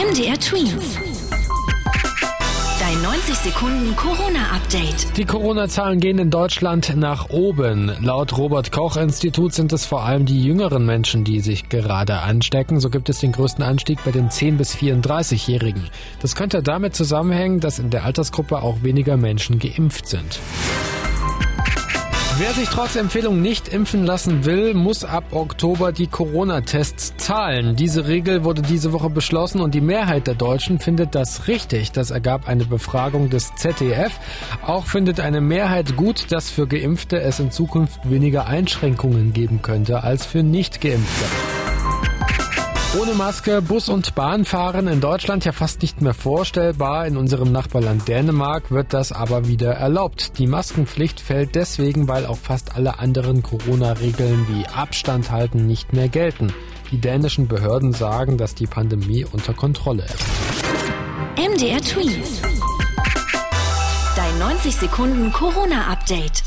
MDR Twins. Dein 90 Sekunden Corona-Update. Die Corona-Zahlen gehen in Deutschland nach oben. Laut Robert Koch-Institut sind es vor allem die jüngeren Menschen, die sich gerade anstecken. So gibt es den größten Anstieg bei den 10- bis 34-Jährigen. Das könnte damit zusammenhängen, dass in der Altersgruppe auch weniger Menschen geimpft sind. Wer sich trotz Empfehlung nicht impfen lassen will, muss ab Oktober die Corona-Tests zahlen. Diese Regel wurde diese Woche beschlossen und die Mehrheit der Deutschen findet das richtig. Das ergab eine Befragung des ZDF. Auch findet eine Mehrheit gut, dass für Geimpfte es in Zukunft weniger Einschränkungen geben könnte als für Nicht-Geimpfte. Ohne Maske Bus und Bahn fahren in Deutschland ja fast nicht mehr vorstellbar. In unserem Nachbarland Dänemark wird das aber wieder erlaubt. Die Maskenpflicht fällt deswegen, weil auch fast alle anderen Corona-Regeln wie Abstand halten nicht mehr gelten. Die dänischen Behörden sagen, dass die Pandemie unter Kontrolle ist. MDR Twins. Dein 90 Sekunden Corona-Update.